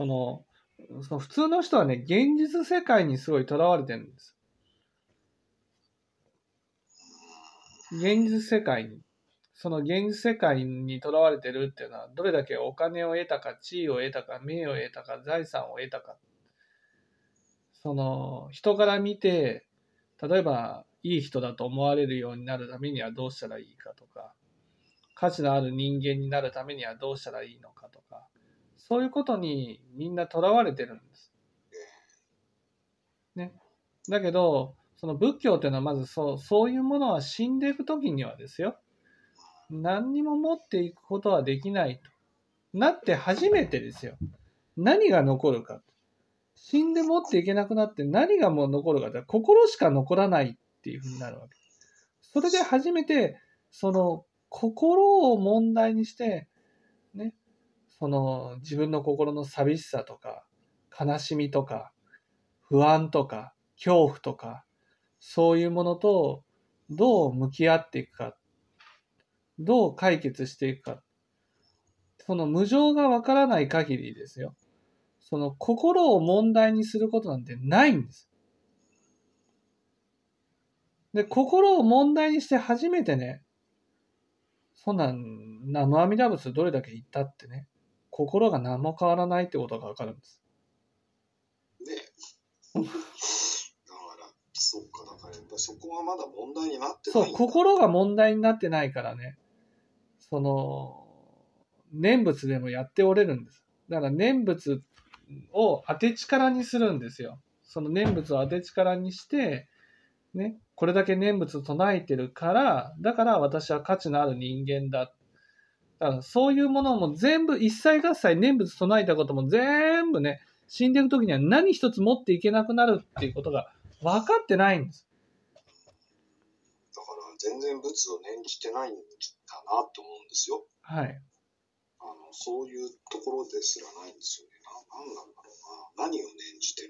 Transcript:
その、その普通の人はね、現実世界にすごい囚われてるんです。現実世界に。その現実世界にとらわれてるっていうのは、どれだけお金を得たか、地位を得たか、名誉を得たか、財産を得たか。その、人から見て、例えば、いい人だと思われるようになるためにはどうしたらいいかとか、価値のある人間になるためにはどうしたらいいのかとか、そういうことにみんなとらわれてるんです。ね。だけど、その仏教っていうのはまずそう、そういうものは死んでいくときにはですよ、何にも持っていくことはできないと。なって初めてですよ。何が残るか。死んで持っていけなくなって何がもう残るかって心しか残らないっていうふうになるわけ。それで初めて、その心を問題にして、その自分の心の寂しさとか、悲しみとか、不安とか、恐怖とか、そういうものとどう向き合っていくか、どう解決していくか。その無常がわからない限りですよ。その心を問題にすることなんてないんです。で、心を問題にして初めてね、そんなん、南無阿弥陀仏どれだけ言ったってね、心が何も変わらないってことがわかるんです。ねだから、そうか、だからやっぱそこがまだ問題になってそうないん、だ。心が問題になってないからね、その、念仏でもやっておれるんです。だから念仏を当て力にするんですよ。その念仏を当て力にして、ね、これだけ念仏を唱えてるから、だから私は価値のある人間だ。だからそういうものも全部一切合切念仏唱えたことも全部ね、死んでいく時には何一つ持っていけなくなるっていうことが分かってないんです。だから全然仏を念じてないんだなと思うんですよ。はい。あのそういうところですらないんですよね。ななんなんだろうな。何を念じてる